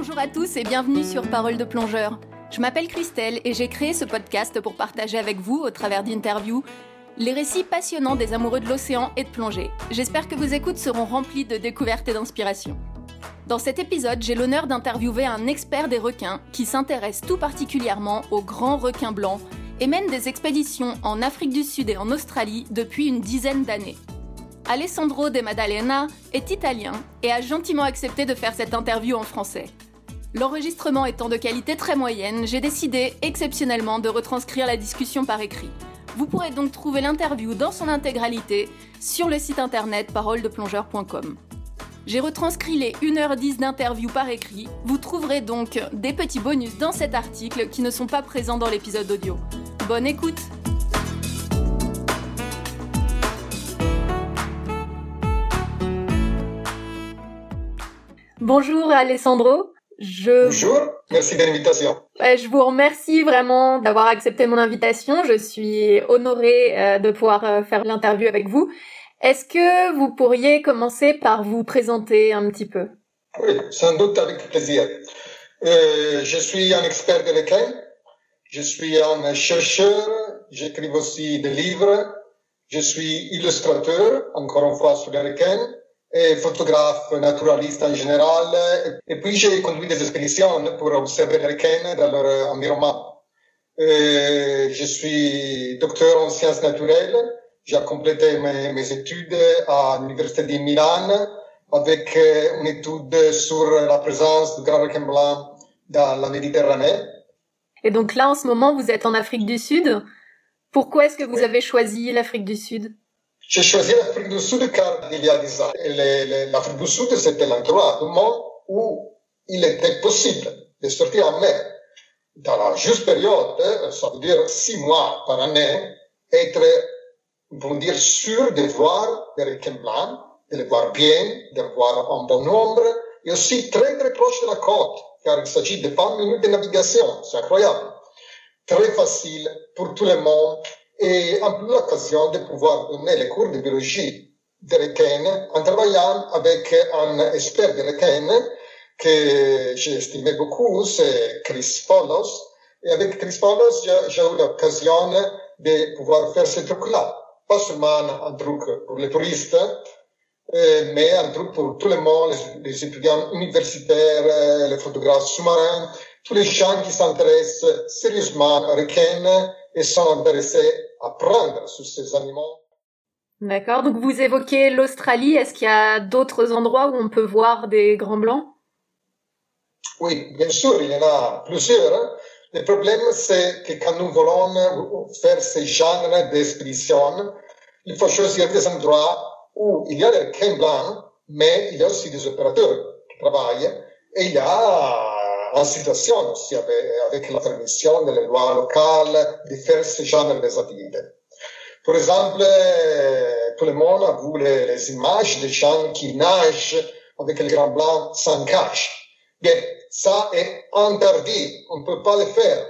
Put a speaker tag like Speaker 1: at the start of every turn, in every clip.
Speaker 1: Bonjour à tous et bienvenue sur Parole de plongeur. Je m'appelle Christelle et j'ai créé ce podcast pour partager avec vous, au travers d'interviews, les récits passionnants des amoureux de l'océan et de plongée. J'espère que vos écoutes seront remplies de découvertes et d'inspiration. Dans cet épisode, j'ai l'honneur d'interviewer un expert des requins qui s'intéresse tout particulièrement aux grands requins blancs et mène des expéditions en Afrique du Sud et en Australie depuis une dizaine d'années. Alessandro De Maddalena est italien et a gentiment accepté de faire cette interview en français. L'enregistrement étant de qualité très moyenne, j'ai décidé exceptionnellement de retranscrire la discussion par écrit. Vous pourrez donc trouver l'interview dans son intégralité sur le site internet paroledeplongeur.com. J'ai retranscrit les 1h10 d'interview par écrit. Vous trouverez donc des petits bonus dans cet article qui ne sont pas présents dans l'épisode audio. Bonne écoute Bonjour Alessandro.
Speaker 2: Je... Bonjour, merci de l'invitation.
Speaker 1: Je vous remercie vraiment d'avoir accepté mon invitation. Je suis honorée euh, de pouvoir euh, faire l'interview avec vous. Est-ce que vous pourriez commencer par vous présenter un petit peu?
Speaker 2: Oui, sans doute avec plaisir. Euh, je suis un expert de requins. Je suis un chercheur. J'écris aussi des livres. Je suis illustrateur, encore une fois, sur requins et photographe naturaliste en général. Et puis j'ai conduit des expéditions pour observer les requins dans leur environnement. Je suis docteur en sciences naturelles. J'ai complété mes, mes, études à l'université de Milan avec une étude sur la présence du grand requin blanc dans la Méditerranée.
Speaker 1: Et donc là, en ce moment, vous êtes en Afrique du Sud? Pourquoi est-ce que vous avez choisi l'Afrique du Sud?
Speaker 2: J'ai choisi l'Afrique du Sud car il y a des années, l'Afrique du Sud, c'était l'endroit du monde où il était possible de sortir en mer dans la juste période, ça veut dire six mois par année, être, on dire, sûr de voir des requins blancs, de les voir bien, de les voir en bon nombre, et aussi très très proche de la côte, car il s'agit de 20 minutes de navigation, c'est incroyable. Très facile pour tout le monde, et en plus l'occasion de pouvoir donner les cours de biologie des requins en travaillant avec un expert de requins que j'ai estimé beaucoup, c'est Chris Follows. Et avec Chris Follows, j'ai eu l'occasion de pouvoir faire ce truc-là. Pas seulement un truc pour les touristes, euh, mais un truc pour tout le monde, les, étudiants universitaires, les photographes sous-marins, tous les gens qui s'intéressent sérieusement aux requins et sont intéressés apprendre sur ces animaux.
Speaker 1: D'accord. Donc vous évoquez l'Australie. Est-ce qu'il y a d'autres endroits où on peut voir des grands blancs?
Speaker 2: Oui, bien sûr, il y en a plusieurs. Hein. Le problème, c'est que quand nous voulons faire ce genre d'expédition, il faut choisir des endroits où il y a des requins blancs, mais il y a aussi des opérateurs qui travaillent et il y a en situation aussi avec, la permission des lois locales de faire ce genre d'activités. Par exemple, tout le monde a vu les, images des gens qui nagent avec le grand blanc sans cache. Bien, ça est interdit, on ne peut pas le faire.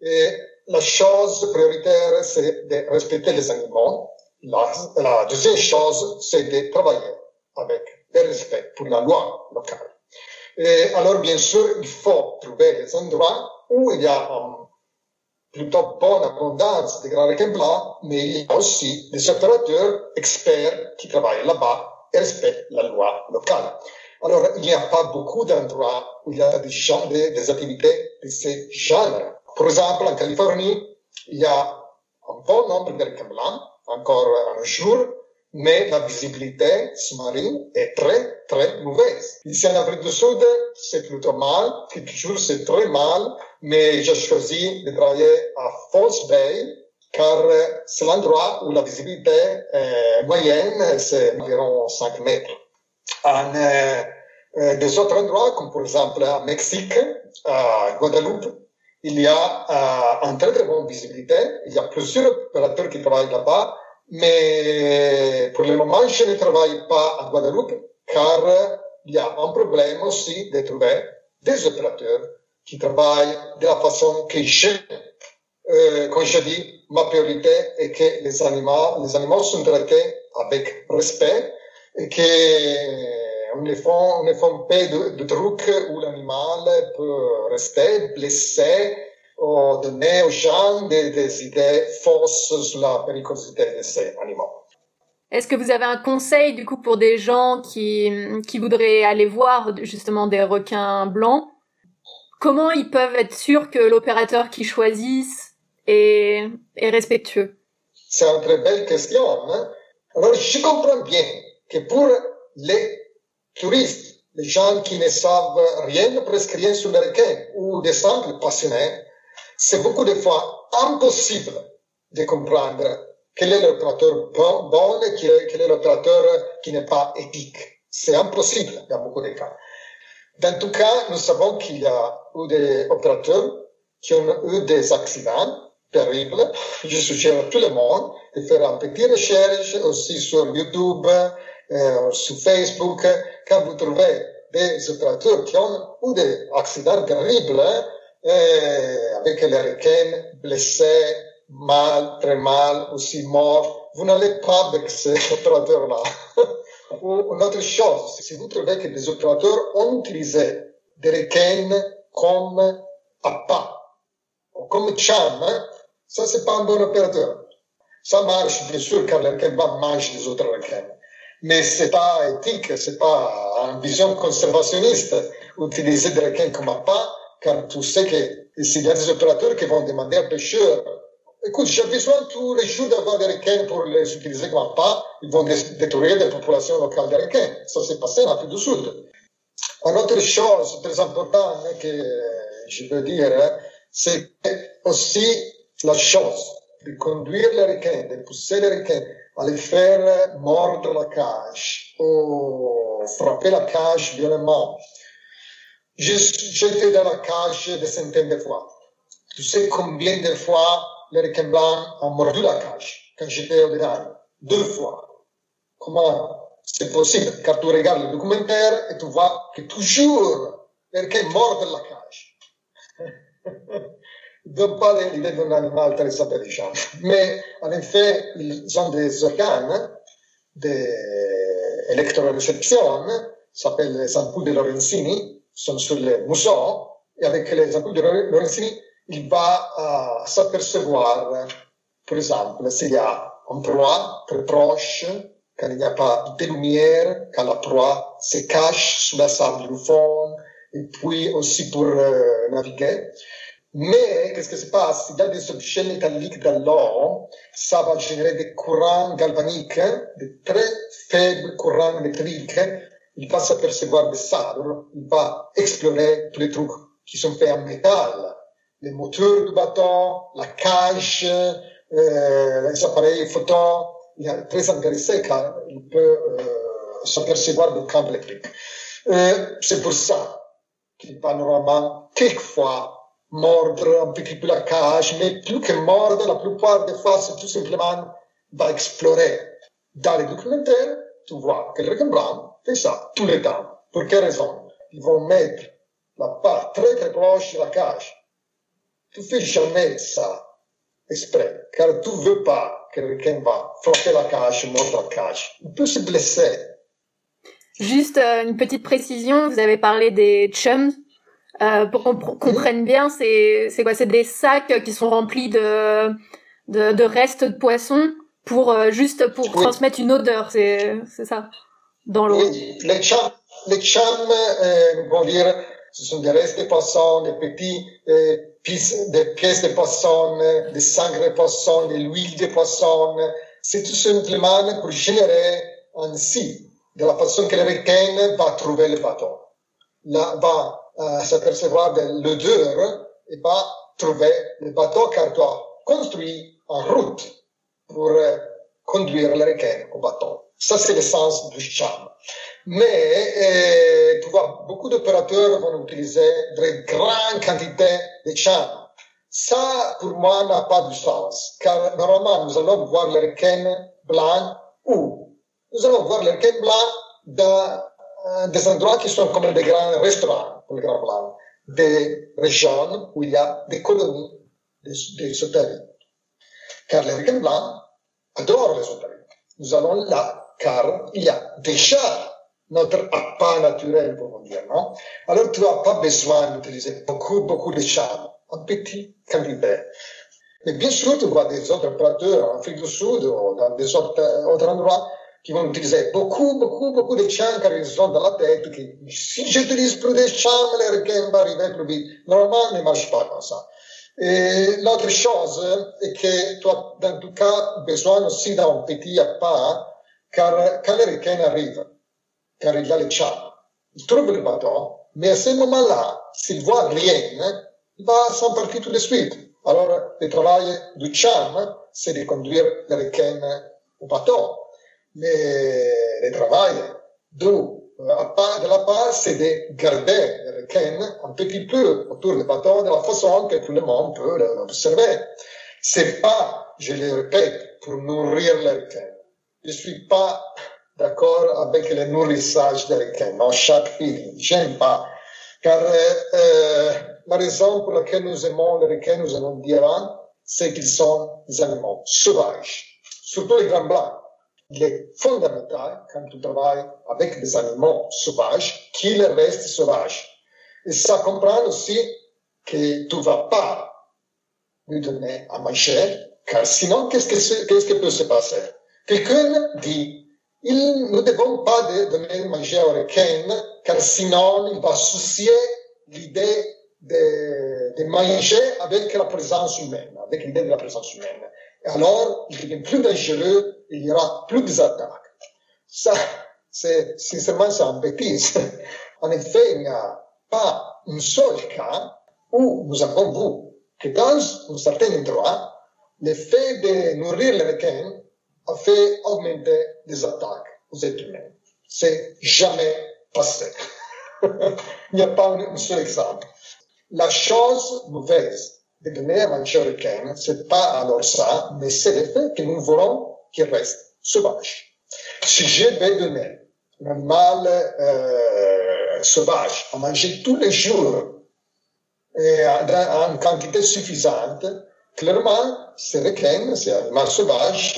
Speaker 2: Et la chose prioritaire, c'est de respecter les animaux. La, la deuxième chose, c'est de travailler avec le respect pour la loi locale. Et alors, bien sûr, il faut trouver des endroits où il y a une plutôt bonne abondance de grands requins mais il y a aussi des opérateurs experts qui travaillent là-bas et respectent la loi locale. Alors, il n'y a pas beaucoup d'endroits où il y a des, activités de ce genre. Par exemple, en Californie, il y a un bon nombre de requins encore un jour, mais la visibilité sous-marine est très, très mauvaise. Ici en Afrique du Sud, c'est plutôt mal, quelques jours c'est très mal, mais j'ai choisi de travailler à False Bay, car c'est l'endroit où la visibilité est moyenne, c'est environ 5 mètres. En euh, euh, des autres endroits, comme par exemple à Mexique, à Guadeloupe, il y a euh, une très très bonne visibilité. Il y a plusieurs opérateurs qui travaillent là-bas, mais pour le moment, je ne travaille pas à Guadeloupe car il y a un problème aussi de trouver des opérateurs qui travaillent de la façon que j'aime. Euh, comme je dis, ma priorité est que les animaux, les animaux sont traités avec respect et que on ne fait, on ne fait pas de, de trucs où l'animal peut rester blessé ou donner aux gens des, des idées fausses sur la péricosité de ces animaux.
Speaker 1: Est-ce que vous avez un conseil du coup pour des gens qui, qui voudraient aller voir justement des requins blancs? Comment ils peuvent être sûrs que l'opérateur qu'ils choisissent est, est respectueux?
Speaker 2: C'est une très belle question. Hein Alors je comprends bien que pour les touristes, les gens qui ne savent rien, presque rien sur les requins, ou des simples passionnés, c'est beaucoup de fois impossible de comprendre quel est l'opérateur bon, et quel est l'opérateur qui n'est pas éthique. C'est impossible dans beaucoup de cas. Dans tout cas, nous savons qu'il y a eu des opérateurs qui ont eu des accidents terribles. Je suggère à tout le monde de faire un petit recherche aussi sur YouTube, euh, sur Facebook. Quand vous trouvez des opérateurs qui ont eu des accidents terribles, avec les requins blessés, mal, très mal, aussi morts, vous n'allez pas avec ces opérateurs-là. Ou une autre chose, si vous trouvez que des opérateurs ont utilisé des requins comme appât, ou comme charme, ça c'est pas un bon opérateur. Ça marche, bien sûr, car le requin va manger les autres requins. Mais c'est pas éthique, c'est pas une vision conservationniste, utiliser des requins comme appât, car tu sais que a des opérateurs qui vont demander aux pêcheurs Écoute, j'ai besoin tous les jours d'avoir des requins pour les utiliser comme pas. Ils vont détruire des populations locales de requins. Ça s'est passé en Afrique du Sud. Une autre chose très importante que je veux dire, c'est aussi la chose de conduire les requins, de pousser les requins, à les faire mordre la cage ou frapper la cage violemment. J'étais dans la cage des centaines de fois. Tu sais combien de fois les requins ont mordu la cage quand j'étais au Dédane. Deux fois. Comment c'est possible? Car tu regardes le documentaire et tu vois que toujours les requins mordent la cage. Ils ne pas l'idée d'un animal très intelligent. Mais en effet, ils ont des organes d'électroréception, s'appellent les ampoules de Lorenzini, sont sur les mousseaux, et avec les de Lorenzini, il va uh, s'apercevoir, par exemple, s'il y a un proie très proche, quand il n'y a pas de lumière, quand la proie se cache sous la sable du fond, et puis aussi pour euh, naviguer. Mais qu'est-ce qui se passe S'il y a des objets métalliques dans l'eau, ça va générer des courants galvaniques, de très faibles courants métalliques. Il va s'apercevoir de ça. il va explorer tous les trucs qui sont faits en métal les moteurs du bateau, la cage, euh, les appareils photo. Il est très intéressé car il peut euh, s'apercevoir du camp électrique. Euh, c'est pour ça qu'il va normalement quelquefois mordre un petit peu la cage, mais plus que mordre, la plupart des fois, c'est tout simplement va explorer. Dans les documentaires, tu vois que le fait ça tous les temps. Pour quelle raison? Ils vont mettre la part très très proche de la cage. Tu fais jamais ça exprès, car tu veux pas que quelqu'un va frapper la cage, mordre la cage. Il peut se blesser.
Speaker 1: Juste euh, une petite précision, vous avez parlé des chums. Euh, pour qu'on comprenne bien, c'est quoi? C'est des sacs qui sont remplis de de, de restes de poissons pour euh, juste pour transmettre une odeur, c'est ça
Speaker 2: les chums, les chums euh, vont dire ce sont des restes de poissons, des petits euh, des pièces de poisson, des sang de poisson, de l'huile de poisson. C'est tout simplement pour générer ainsi de la façon que le requin va trouver le bateau. Là, va euh, s'apercevoir de l'odeur et va trouver le bateau car doit construire en route pour euh, conduire le requin au bateau. Ça, c'est l'essence du charme. Mais euh, tu vois, beaucoup d'opérateurs vont utiliser de grandes quantités de charme. Ça, pour moi, n'a pas de sens. Car normalement, nous allons voir les requins blancs où? Nous allons voir les requins blancs dans euh, des endroits qui sont comme des grands restaurants pour les grands blancs, des régions où il y a des colonies des, des satellites. Car les requins blancs adorent les satellites. Nous allons là car il y a déjà notre appât naturel, pour dire, non Alors, tu n'as pas besoin d'utiliser beaucoup, beaucoup de charme, en petite quantité. Mais bien sûr, tu vois des autres opérateurs en Afrique du Sud ou dans des autres, autres endroits qui vont utiliser beaucoup, beaucoup, beaucoup de charme car ils ont dans la tête que si j'utilise plus de charme, les requins vont arriver plus vite. Normalement, ne marche pas comme ça. Et l'autre chose est que tu as, dans tout cas, besoin aussi d'un petit appât, car les requins arrivent, car il a le trouve le bateau, mais à ce moment-là, s'il voit rien, il va s'en partir tout de suite. Alors, le travail du charme, c'est de conduire les requins au bateau. Mais le travail de, la part, c'est de garder les requins un petit peu autour du bateau de la façon que tout le monde peut l'observer. C'est pas, je le répète, pour nourrir les requins. Je suis pas d'accord avec le nourrissage des requins dans chaque pays. J'aime pas. Car euh, la raison pour laquelle nous aimons les requins, nous allons dire, c'est qu'ils sont des animaux sauvages, surtout les grands blancs. Il est fondamental, quand tu travailles avec des animaux sauvages, qu'ils restent sauvages. Et ça comprend aussi que tu vas pas lui donner à manger, car sinon, qu'est-ce que, qu'est-ce qui peut se passer? Quelqu'un dit, il, nous ne devons pas donner à manger au requin, car sinon, il va soucier l'idée de, de manger avec la présence humaine, avec l'idée de la présence humaine. Et alors, il devient plus dangereux, il y aura plus d'attaques. Ça, c'est, sincèrement, c'est un bêtise. En effet, il n'y a pas un seul cas où nous avons vu que dans un certain endroit, le fait de nourrir les requins a fait augmenter les attaques aux êtres humains. C'est jamais passé. il n'y a pas un seul exemple. La chose mauvaise de manger au requin, c'est pas alors ça, mais c'est le fait que nous voulons qu'il reste sauvage. Si je vais donner un animal euh, sauvage à manger tous les jours et en, quantité suffisante, clairement, ce requin, ce animal sauvage,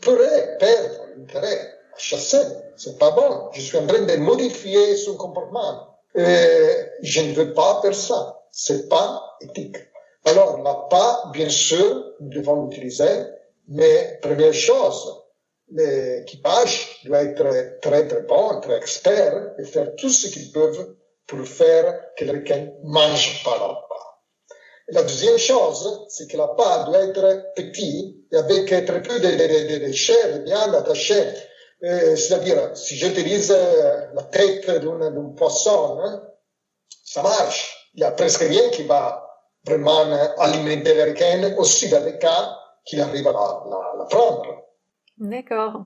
Speaker 2: pourrait perdre l'intérêt à chasser. C'est pas bon. Je suis en train de modifier son comportement. Et je ne veux pas faire ça. C'est pas éthique. Alors, la pas, bien sûr, nous devons l'utiliser, mais première chose, l'équipage doit être très très bon, très expert et faire tout ce qu'ils peuvent pour faire que le requin mange pas pas. La deuxième chose, c'est que la pas doit être petit et avec très peu de, de, de, de chair, bien attachée. C'est-à-dire, si j'utilise la tête d'un poisson, hein, ça marche. Il y a presque rien qui va vraiment alimenter le requin, aussi dans les cas qu'il arrive à la, la, prendre.
Speaker 1: D'accord.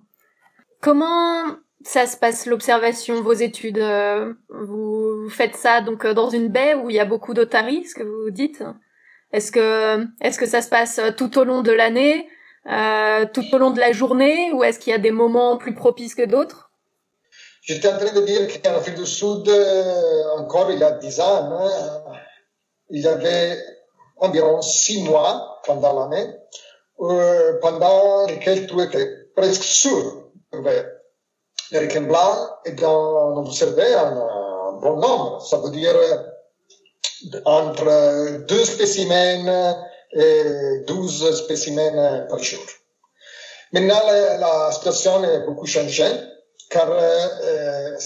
Speaker 1: Comment ça se passe l'observation, vos études euh, Vous faites ça donc euh, dans une baie où il y a beaucoup d'otaries, ce que vous dites? Est-ce que est-ce que ça se passe euh, tout au long de l'année, euh, tout au long de la journée, ou est-ce qu'il y a des moments plus propices que d'autres?
Speaker 2: J'étais en train de dire qu'en Afrique du Sud, encore il y a dix ans, hein, il y avait environ six mois pendant l'année, euh, pendant lesquels tu étais presque sûr les requins blancs et d'en observer un, un, bon nombre. Ça veut dire entre deux spécimens et douze spécimens par jour. Maintenant, la, la situation est beaucoup changée car euh,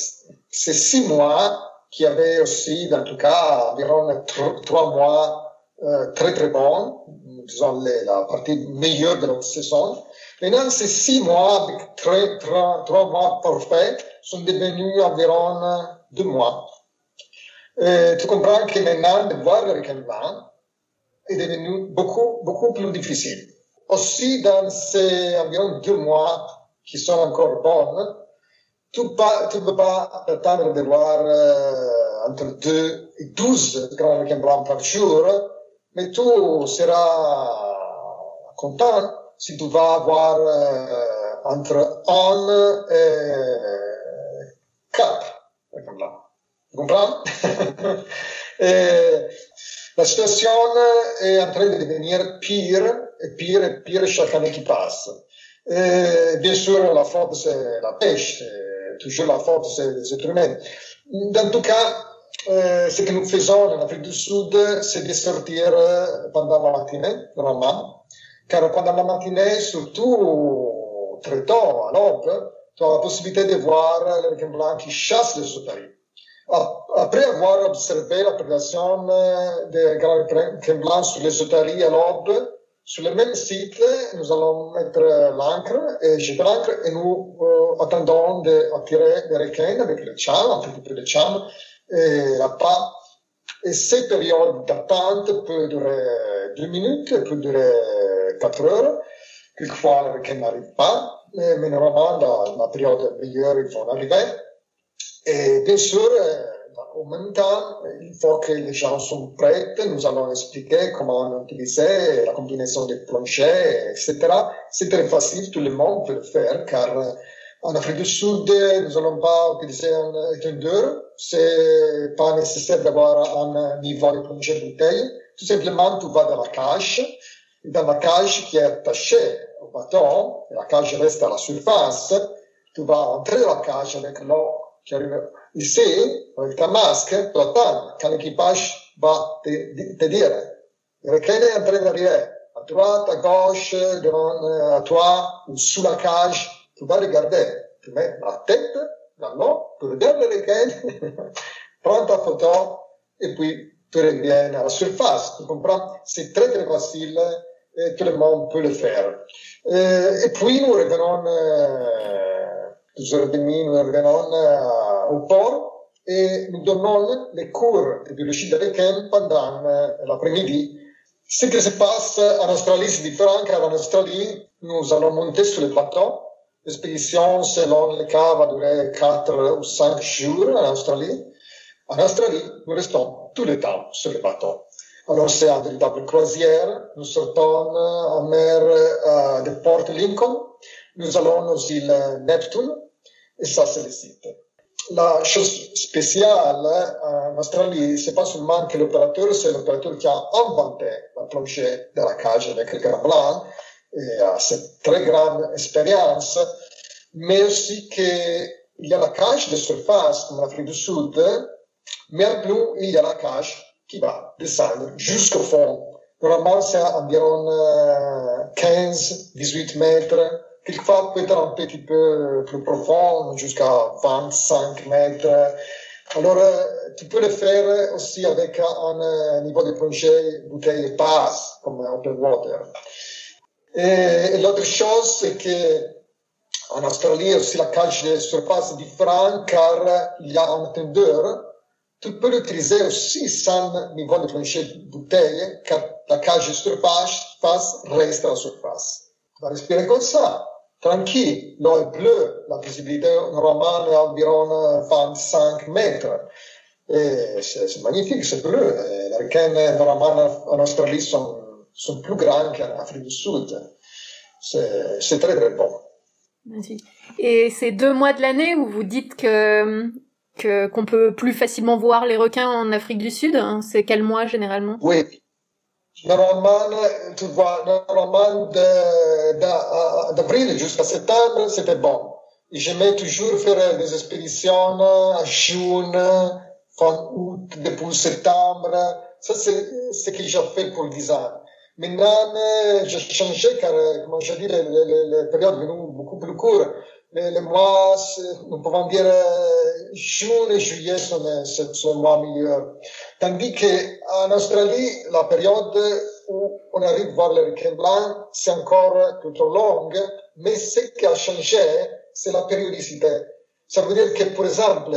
Speaker 2: ces six mois qui avait aussi, en tout cas, environ trois mois euh, très très bons, disons les, la partie meilleure de notre saison. Maintenant, ces six mois avec trois mois parfaits sont devenus environ deux mois. Et tu comprends que maintenant, de voir le requin est devenu beaucoup, beaucoup plus difficile. Aussi, dans ces environ deux mois qui sont encore bons, tu ne peux pas attendre de voir euh, entre 2 et 12 grands requins blancs par jour, mais tu seras content si tu vas avoir euh, entre 1 et 4 requins blancs. Et La situation est en train de devenir pire et pire et pire chaque année qui passe. Et bien sûr, la faute, c'est la pêche, toujours la force des êtres humains. Dans tout cas, euh, ce que nous faisons en Afrique du Sud, c'est de sortir pendant la matinée, normalement. Car pendant la matinée, surtout très tôt, à l'aube, tu as la possibilité de voir les requins blancs qui chassent les otaries. Après avoir observé la prédation des grands blancs sur les otaries à l'aube, sur le même site, nous allons mettre l'ancre et jeter l'ancre et nous euh, attendons d'attirer les requins avec le cham, un petit peu de cham et la pas. Et cette période d'attente peut durer deux minutes, peut durer quatre heures. Quelquefois, les requins n'arrivent pas, mais, mais normalement, dans la période meilleure, ils vont arriver. Et bien sûr, en même temps, il faut que les gens soient prêts. Nous allons expliquer comment utiliser la combinaison des planchers, etc. C'est très facile, tout le monde peut le faire, car en Afrique du Sud, nous n'allons pas utiliser un étendeur. C'est pas nécessaire d'avoir un niveau de plancher bouteille. Tout simplement, tu vas dans la cage. Dans la cage qui est attachée au bâton, la cage reste à la surface, tu vas entrer dans la cage avec l'eau qui arrive ici, avec ta masque, tu attends quand l'équipage va te, te dire, le requin est en train d'arriver, à droite, à gauche, devant, à toi, ou sous la cage, tu vas regarder, tu mets la tête dans l'eau, tu regardes le requin, prends ta photo, et puis tu reviens à la surface. Tu comprends? C'est très très facile et tout le monde peut le faire. Et, et puis nous revenons, euh, demie, nous revenons euh, au port et nous donnons les cours de biologie de requin pendant euh, l'après-midi. Ce qui se passe en Australie, c'est différent car en Australie, nous allons monter sur le bateau. L'expédition, selon le cas, va durer 4 ou 5 jours en Australie. En Australie, nous restons tout le temps sur le bateau. Alors, c'est une véritable croisière. Nous sortons en mer euh, de Port Lincoln. Nous allons aux îles Neptune. Le site. La chose spéciale en Australie, c'est pas seulement que l'opérateur, c'est l'opérateur qui a inventé la plongée de la cage avec le grand blanc et a cette très grande expérience, mais aussi qu'il y a la cage de surface, comme l'Afrique du Sud, mais en plus, il y a la cage qui va descendre jusqu'au fond. Normalement, c'est environ euh, 15, 18 mètres. Quelquefois, peut-être un petit peu plus profond, jusqu'à 25 mètres. Alors, tu peux le faire aussi avec un, un niveau de plongée bouteille basse, comme open water. Et, et l'autre chose, c'est que en Australie aussi la cage de surface différente car il y a un tendeur tu peux l'utiliser aussi sans niveau de plancher bouteille, car la cage de surface reste la surface. Tu vas respirer comme ça, tranquille. L'eau est bleue, la visibilité normalement est environ 25 mètres. Et c'est magnifique, c'est bleu. Les requins, normalement, en Australie, sont, sont plus grands qu'en Afrique du Sud. C'est très, très bon.
Speaker 1: Merci. Et ces deux mois de l'année où vous dites que que qu'on peut plus facilement voir les requins en Afrique du Sud hein? C'est quel mois généralement?
Speaker 2: Oui. Normalement, tu vois, normalement d'avril jusqu'à septembre, c'était bon. J'aimais toujours faire des expéditions à juin, fin août, depuis septembre. Ça, c'est ce que j'ai fait pour 10 ans. Maintenant, j'ai changé car, comme je dis, les, les, les périodes sont beaucoup plus courtes les, les mois, nous pouvons dire euh, juin et juillet sont, sont les mois meilleurs. Tandis qu'en Australie, la période où on arrive à voir les requins blancs, c'est encore plutôt longue, mais ce qui a changé, c'est la périodicité. Ça veut dire que, par exemple,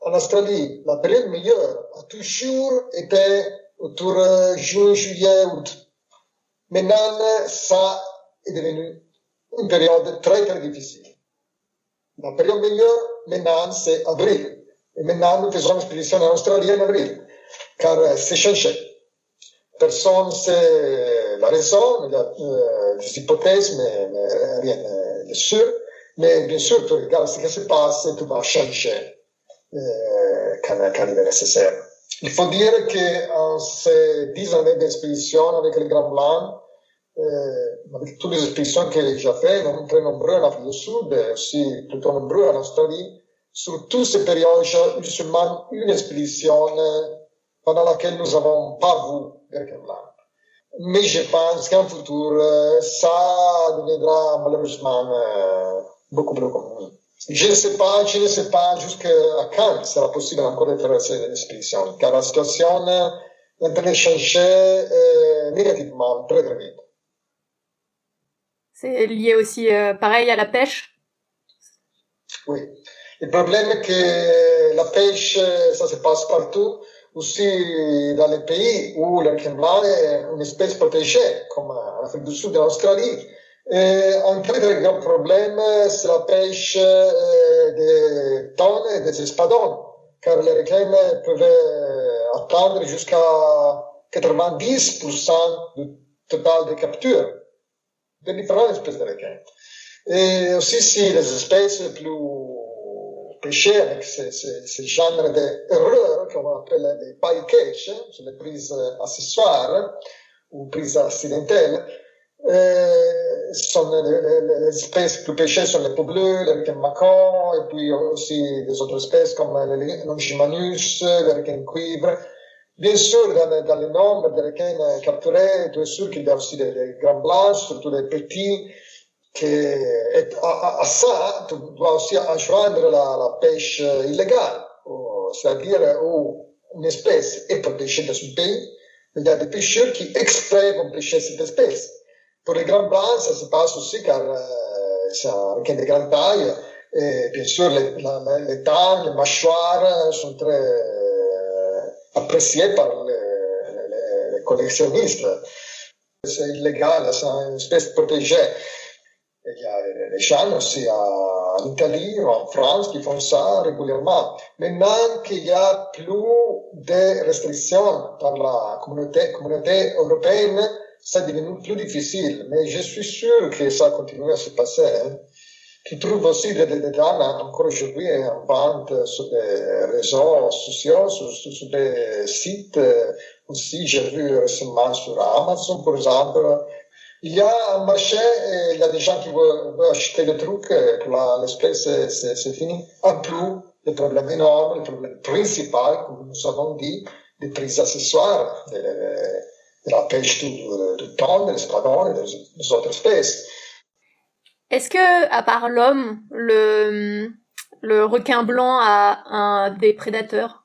Speaker 2: en Australie, la période meilleure a toujours été autour de juin, juillet, août. Maintenant, ça est devenu une période très, très difficile. La période meilleure, maintenant, c'est avril. Et maintenant, nous faisons l'expédition en Australie en avril, car euh, c'est changé. Personne sait la raison, il y a euh, des hypothèses, mais, mais rien de sûr. Mais bien sûr, tu regardes ce qui se passe tu vas changer euh, il est nécessaire. Il faut dire qu'en ces dix années d'expédition avec le Grand Blanc, euh, avec toutes les expéditions que j'ai faites, très nombreux en Afrique du Sud, aussi plutôt nombreux en Australie, sur toutes ces périodes, il se une expédition pendant laquelle nous n'avons pas vu Berkenland. Mais je pense qu'en futur, ça deviendra malheureusement beaucoup plus commun. Je ne sais pas, je ne sais pas jusqu'à quand il sera possible encore de faire cette expédition, car la situation est en train de changer négativement très très vite.
Speaker 1: C'est lié aussi, euh, pareil, à la pêche?
Speaker 2: Oui. Le problème est que la pêche, ça se passe partout, aussi dans les pays où le blanc est une espèce protégée, comme en Afrique du Sud et en Australie. Et un très très grand problème, c'est la pêche euh, des tonnes et des espadons, car les requins peuvent atteindre jusqu'à 90% du total des captures de différentes espèces de requins. Et aussi, si les espèces plus avec ces, ces, ces genres d'erreurs qu'on appelle les bycatch, les prises accessoires ou prises accidentelles, euh, sont les, les, les, espèces plus pêchées sont les peaux bleues, les requins macons, et puis aussi des autres espèces comme les longimanus, les requins cuivre. Bien sûr, dans, dans le nombre de requins capturés, tu es sûr qu'il y a aussi des, des grands blancs, surtout des petits, ça, tu dois aussi adjoindre la, la pêche illégale, c'est-à-dire une espèce est protégée dans un pays, il y a des pêcheurs qui exprès vont pêcher cette espèce. Pour les grands blancs, ça se passe aussi car euh, un requin de grande taille, et bien sûr, les, la, les les mâchoires sont très apprécié par les, les, les collectionnistes. C'est illégal, c'est une espèce protégée. A aussi en Italie ou en France qui font ça régulièrement. Maintenant qu'il y a plus de par la communauté, communauté européenne, ça devenu plus difficile. Mais je suis sûr que ça continue à se passer. Tu trouves aussi des, des, encore aujourd'hui en vente sur réseaux sociaux, sur, sur, sur des sites. Aussi, j'ai vu récemment sur Amazon, par exemple. Il y a un marché il y a des gens qui veulent, veulent acheter des trucs pour l'espèce, c'est fini. En plus, le problème énorme, le problème principal, comme nous avons dit, des prises accessoires, de, de la pêche du, du thon, des espadons et des, des autres espèces.
Speaker 1: Est-ce que, à part l'homme, le, le requin blanc a un, des prédateurs?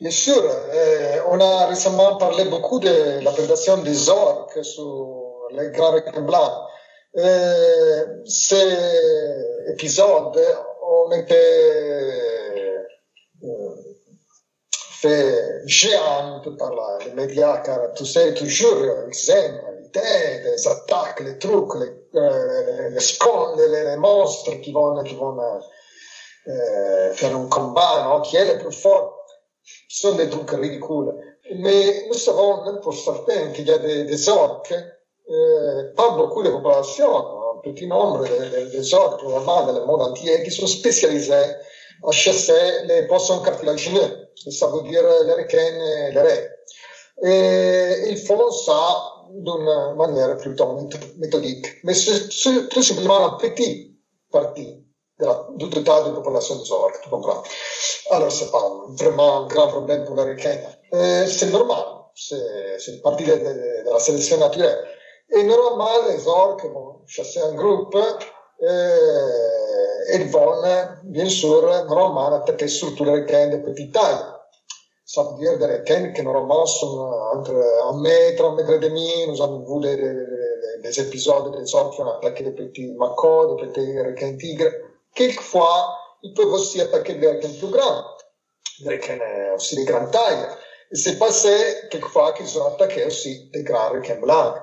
Speaker 2: Bien sûr. Euh, on a récemment parlé beaucoup de la prédation des orques sur les grands requins blancs. Euh, cet épisode, on était euh, fait géant par les médias, car tu sais toujours, ils aiment l'idée des attaques, les trucs, les euh, les scondes, les, les, monstres qui vont, qui vont euh, faire un combat, non? qui est le plus fort. Ce sont des trucs ridicules. Mais nous savons même pour certains qu'il y a des, des orques, euh, pas beaucoup de populations, un petit nombre de, des orques vraiment dans le monde entier qui sont spécialisés à chasser les poissons cartilagineux, ça veut dire les requins et les raies. Et ils font ça d'une manière plutôt méthodique. Mais c'est tout simplement un petit parti du total de la population des orques, tu comprends Alors, c'est pas vraiment un grand problème pour les requins. C'est normal, c'est une partie de, de, de, la sélection naturelle. Et normalement, les orques vont chasser un groupe et ils vont, bien sûr, normalement attaquer surtout les requins de petite taille ça veut dire des requins qui normalement sont entre un mètre, un mètre et demi. Nous avons vu des, des, des épisodes des hommes qui ont attaqué des petits macos, des petits requins tigres. Quelquefois, ils peuvent aussi attaquer des requins plus grands, des aussi de grande taille. Il s'est passé quelquefois qu'ils ont attaqué aussi des grands requins blancs.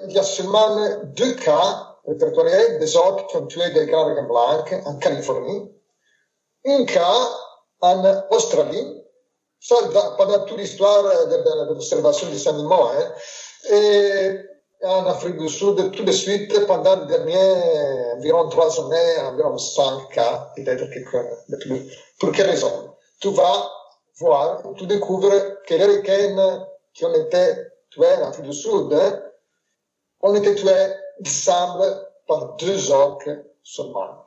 Speaker 2: Il y a seulement deux cas répertoriés des autres qui ont tué des grands requins blancs en Californie. Un cas en Australie, ça, pendant toute l'histoire de, l'observation des animaux. Hein. Et en Afrique du Sud, tout de suite, pendant les derniers environ trois années, environ cinq cas, peut-être quelque de plus. Pour quelle raison? Tu vas voir, tu découvres que les requins qui ont été tués en Afrique du Sud ont été tués, il semble, par deux orques seulement.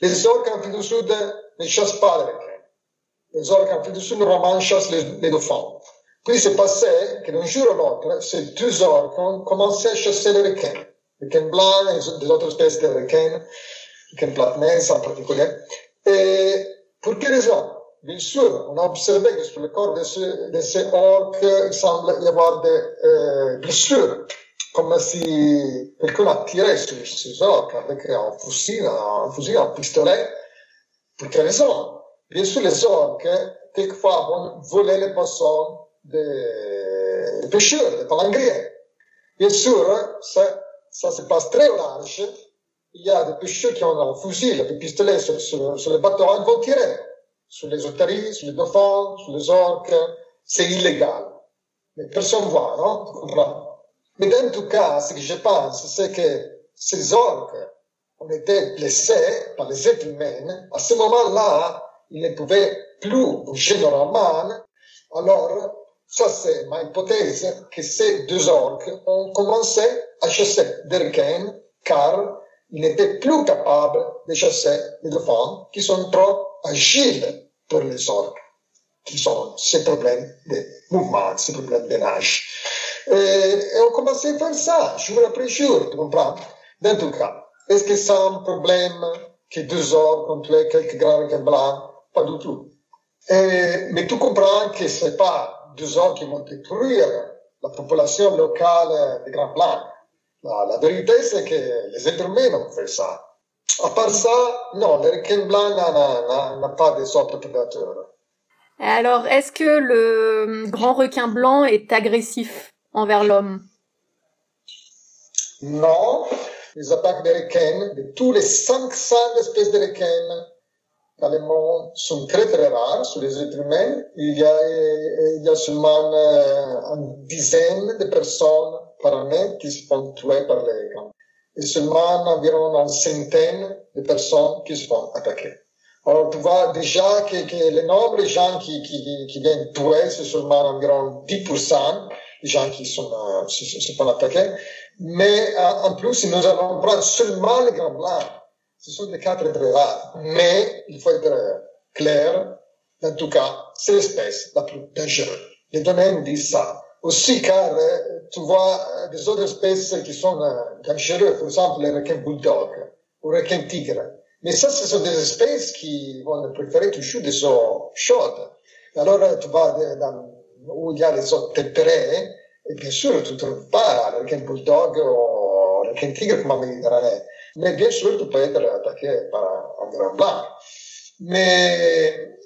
Speaker 2: Les orques en Afrique du Sud ne chassent pas les requins. Les orques en Afrique du Sud, normalement, chassent les, les dauphins. Puis c'est passé que d'un jour à l'autre, ces deux orques commencé à chasser les requins. Les requins blancs et des autres espèces de requins, les requins platnais en particulier. Et pour quelle raison? Bien sûr, on a observé que sur le corps de ces orques, il semble y avoir des euh, blessures comme si quelqu'un a tiré sur ces orques avec un fusil, un fusil, un pistolet. Pour quelle raison? Bien sûr, les orques, quelquefois, vont voler les poissons des pêcheurs, des palangriers. Bien sûr, ça, ça se passe très large. Il y a des pêcheurs qui ont un fusil, des pistolets sur, sur, sur les bateaux, ils vont tirer sur les otaries, sur les dauphins, sur les orques. C'est illégal. Mais personne ne voit, non Tu comprends mais dans tout cas, ce que je pense, c'est que ces orques ont été blessés par les êtres humains. À ce moment-là, ils ne pouvaient plus bouger normalement. Alors, ça c'est ma hypothèse, que ces deux orques ont commencé à chasser des requins car ils n'étaient plus capables de chasser les dauphins qui sont trop agiles pour les orques, qui ont ces problèmes de mouvement, ces problèmes de nage. Et, et on commençait à faire ça, jour après jour, tu comprends? Dans tout cas, est-ce que c'est un problème que deux heures contre quelques grands requins blancs? Pas du tout. Mais tu comprends que c'est pas deux heures qui vont détruire la population locale des grands blancs. La, la vérité, c'est que les êtres humains ont fait ça. À part ça, non, le requin blanc n'a pas de sorte prédateur.
Speaker 1: Alors, est-ce que le grand requin blanc est agressif envers l'homme?
Speaker 2: Non, les attaques des requins, de tous les 500 espèces de requins dans le monde, sont très très rares sur les êtres humains. Il y a, seulement euh, une dizaine de personnes par année qui se font tuer par les requins. Et seulement environ une centaine de personnes qui se font attaquer. Alors, tu vois déjà que, que le nombre de gens qui, qui, qui viennent tuer, c'est seulement environ 10% les gens qui sont, euh, se, se, font attaquer. Mais euh, en plus, nous allons prendre seulement les grands blancs, cas très très rares. Mais il faut être clair, en tout cas, c'est l'espèce la plus dangereuse. Données nous disent ça. Aussi car euh, tu vois euh, des autres espèces qui sont euh, dangereuses, par exemple les requins bulldog ou les requins tigre. Mais ça, ce sont des espèces qui vont préférer toujours des eaux chaudes. Alors, tu vas dans où il y a les autres tempérés, et bien sûr, tu ne trouves pas le requin bulldog ou le requin tigre comme en Méditerranée. Mais bien sûr, tu peux être attaqué par un grand blanc. Mais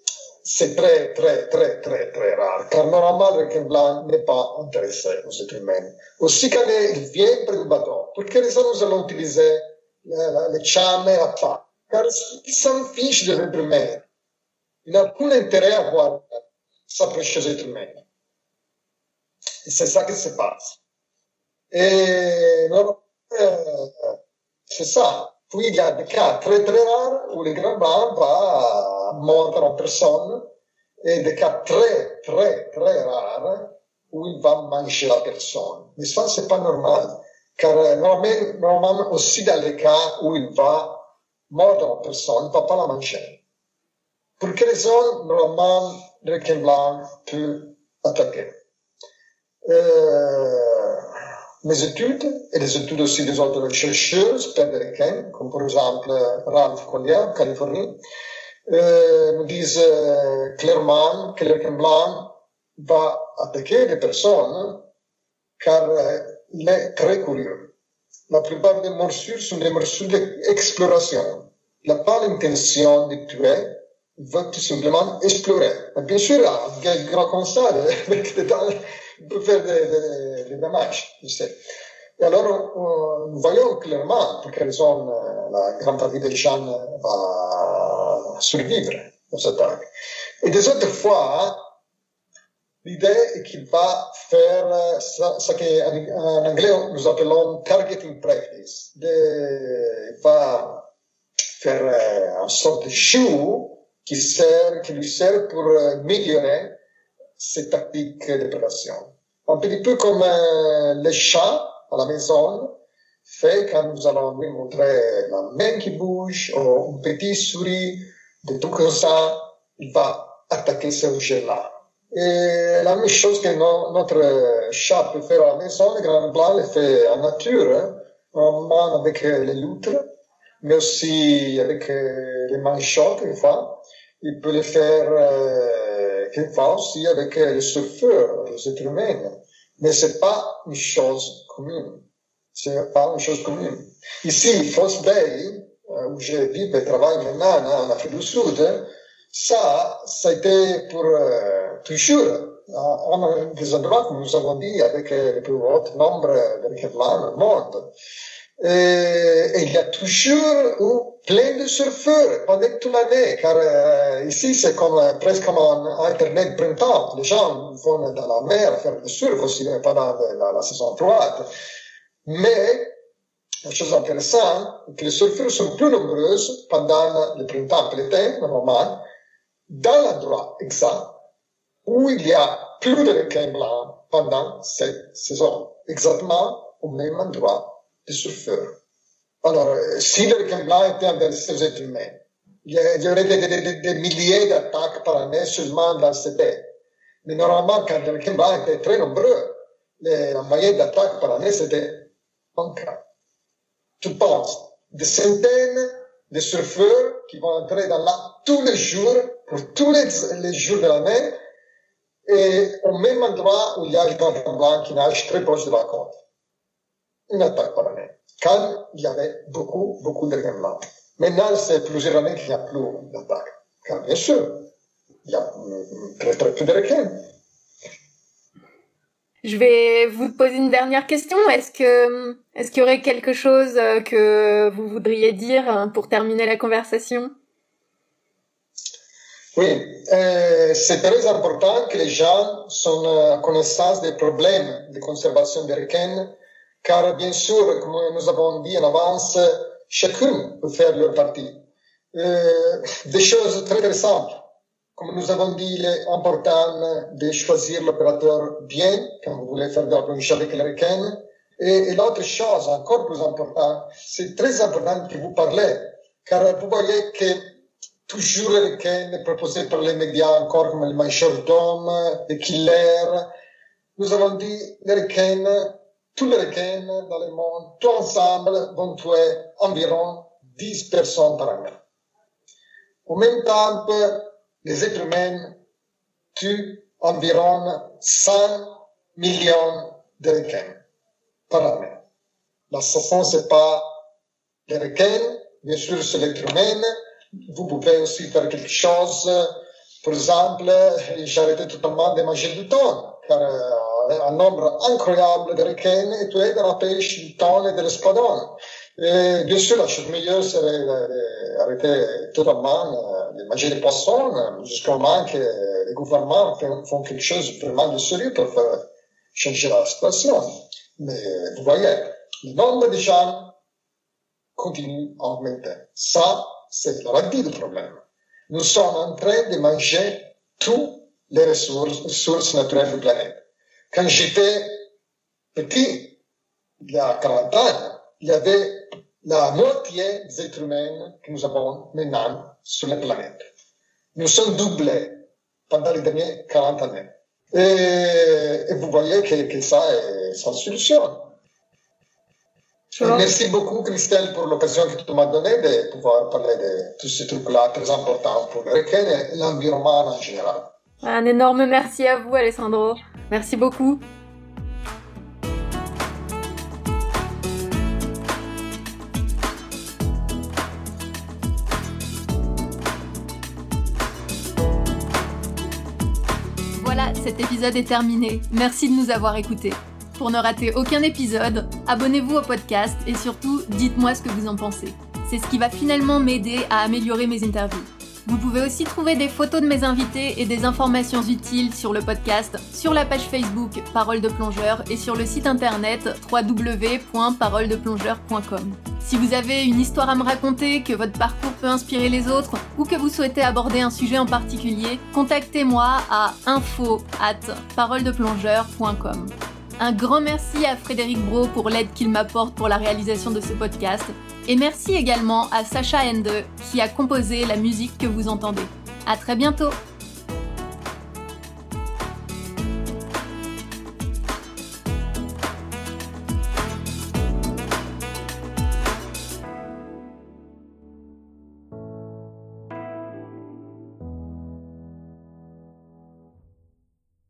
Speaker 2: c'est très, très, très, très, très rare, car normalement, le blanc n'est pas intéressé aux êtres humains. Aussi quand il vient près du bateau, pour quelle raison nous allons utiliser les chames à pas Car il s'en fiche de l'être humain. Il n'a aucun intérêt à voir s'approcher des êtres humains. Ça qui se passe. Et euh, c'est ça. Puis il y a des cas très très rares où le grand blanc va mordre en personne et des cas très très très rares où il va manger la personne. Mais ça, c'est pas normal. Car euh, normalement, normalement aussi dans les cas où il va mordre en personne, il ne va pas la manger. Pour quelle raison, normalement, le requin blanc peut attaquer euh, mes études et les études aussi des autres chercheurs américains, comme par exemple Ralph Collier, Californie, euh, nous disent euh, clairement que le blanc va attaquer les personnes car euh, il est très curieux. La plupart des morsures sont des morsures d'exploration. Il n'a pas l'intention de tuer, veut tout simplement explorer? Bien sûr, il y a un grand constat avec des peut faire des, des, des dommages, tu sais. Et alors, euh, nous voyons clairement pour quelle raison euh, la grande partie des gens va survivre aux attaques. Et des autres fois, l'idée est qu'il va faire ce qu'en anglais nous appelons targeting practice. Il va faire euh, une sorte de show qui, sert, qui lui sert pour améliorer ces tactiques de prédation. Un petit peu comme euh, les chats à la maison fait quand nous allons lui montrer la main qui bouge ou une petite souris, de tout comme ça, il va attaquer ce objet-là. Et la même chose que notre chat peut faire à la maison, le grand blanc le fait en nature, normalement avec les loutres, mais aussi avec les manchots quelquefois. Il peut le faire euh, quelquefois aussi avec les surfeurs, les êtres humains. Mais c'est pas une chose commune. C'est pas une chose commune. Ici, Foss Bay, où je vis et travaille maintenant en Afrique du Sud, ça, ça été pour euh, toujours un des endroits que nous avons dit avec le plus haut nombre de réclamations au monde. Et, il y a toujours plein de surfeurs pendant toute l'année, car euh, ici c'est comme presque comme un internet printemps. Les gens vont dans la mer faire du surf aussi pendant la, saison froide. Mais la chose intéressante, que les surfeurs sont plus nombreux pendant le printemps, l'été, normalement, dans l'endroit exact où il y a plus de requins blancs pendant cette saison, exactement au même endroit des surfeurs. Alors, si le requin était intéressé aux êtres humains, il y aurait des, milliers d'attaques par année seulement dans ces baie. Mais normalement, quand le requin était très nombreux, la moyenne d'attaques par année, c'était un cas. Tu penses, des centaines de surfeurs qui vont entrer dans là tous les jours, pour tous les, jours de l'année, et au même endroit où il y a le blanc qui nage très proche de la côte. Une attaque par année. Quand il y avait beaucoup, beaucoup blancs. Maintenant, c'est plusieurs années qu'il n'y a plus d'attaques. Car bien sûr, il y a très, très peu de requins.
Speaker 1: Je vais vous poser une dernière question. Est-ce que, est-ce qu'il y aurait quelque chose euh, que vous voudriez dire hein, pour terminer la conversation?
Speaker 2: Oui, euh, c'est très important que les gens soient à connaissance des problèmes de conservation des requins, car bien sûr, comme nous avons dit en avance, chacun peut faire leur partie. Euh, des choses très, très simples comme nous avons dit, il est important de choisir l'opérateur bien quand vous voulez faire de la plongée avec requins. Et, l'autre chose, encore plus importante, c'est très important que vous parlez, car vous voyez que toujours les requins proposés par les médias, encore comme le majordome, le killer, nous avons dit requins, tous les requins dans le monde, tous ensemble, vont tuer environ 10 personnes par année. En même temps, les êtres humains tuent environ 100 millions de requins par année. L'assassin, c'est pas les requins, bien sûr, c'est l'être humain. Vous pouvez aussi faire quelque chose. Par exemple, j'arrêtais totalement de manger du thon, un nombre incroyable de requins est tué dans la pêche du thon et de l'espadon. Et bien sûr, la chose meilleure serait d'arrêter totalement de manger des poissons jusqu'au moment que les gouvernements font quelque chose vraiment de sérieux pour faire changer la situation. Mais vous voyez, le nombre de gens continue à augmenter. Ça, c'est la réalité du problème. Nous sommes en train de manger toutes les ressources, ressources naturelles du planète. Quand j'étais petit, il y a 40 ans, il y avait la moitié des êtres humains que nous avons maintenant sur la planète. Nous sommes doublés pendant les dernières 40 années. Et, vous voyez que, que, ça est sans solution. Merci beaucoup, Christelle, pour l'occasion que tu m'as donnée de pouvoir parler de tous ces trucs-là très importants pour le requin et l'environnement en général.
Speaker 1: Un énorme merci à vous, Alessandro. Merci beaucoup. cet épisode est terminé. Merci de nous avoir écoutés. Pour ne rater aucun épisode, abonnez-vous au podcast et surtout, dites-moi ce que vous en pensez. C'est ce qui va finalement m'aider à améliorer mes interviews. Vous pouvez aussi trouver des photos de mes invités et des informations utiles sur le podcast, sur la page Facebook Parole de plongeur et sur le site internet www.paroledeplongeur.com. Si vous avez une histoire à me raconter, que votre parcours peut inspirer les autres ou que vous souhaitez aborder un sujet en particulier, contactez-moi à info at paroledeplongeur.com. Un grand merci à Frédéric Bro pour l'aide qu'il m'apporte pour la réalisation de ce podcast. Et merci également à Sacha Ende qui a composé la musique que vous entendez. À très bientôt!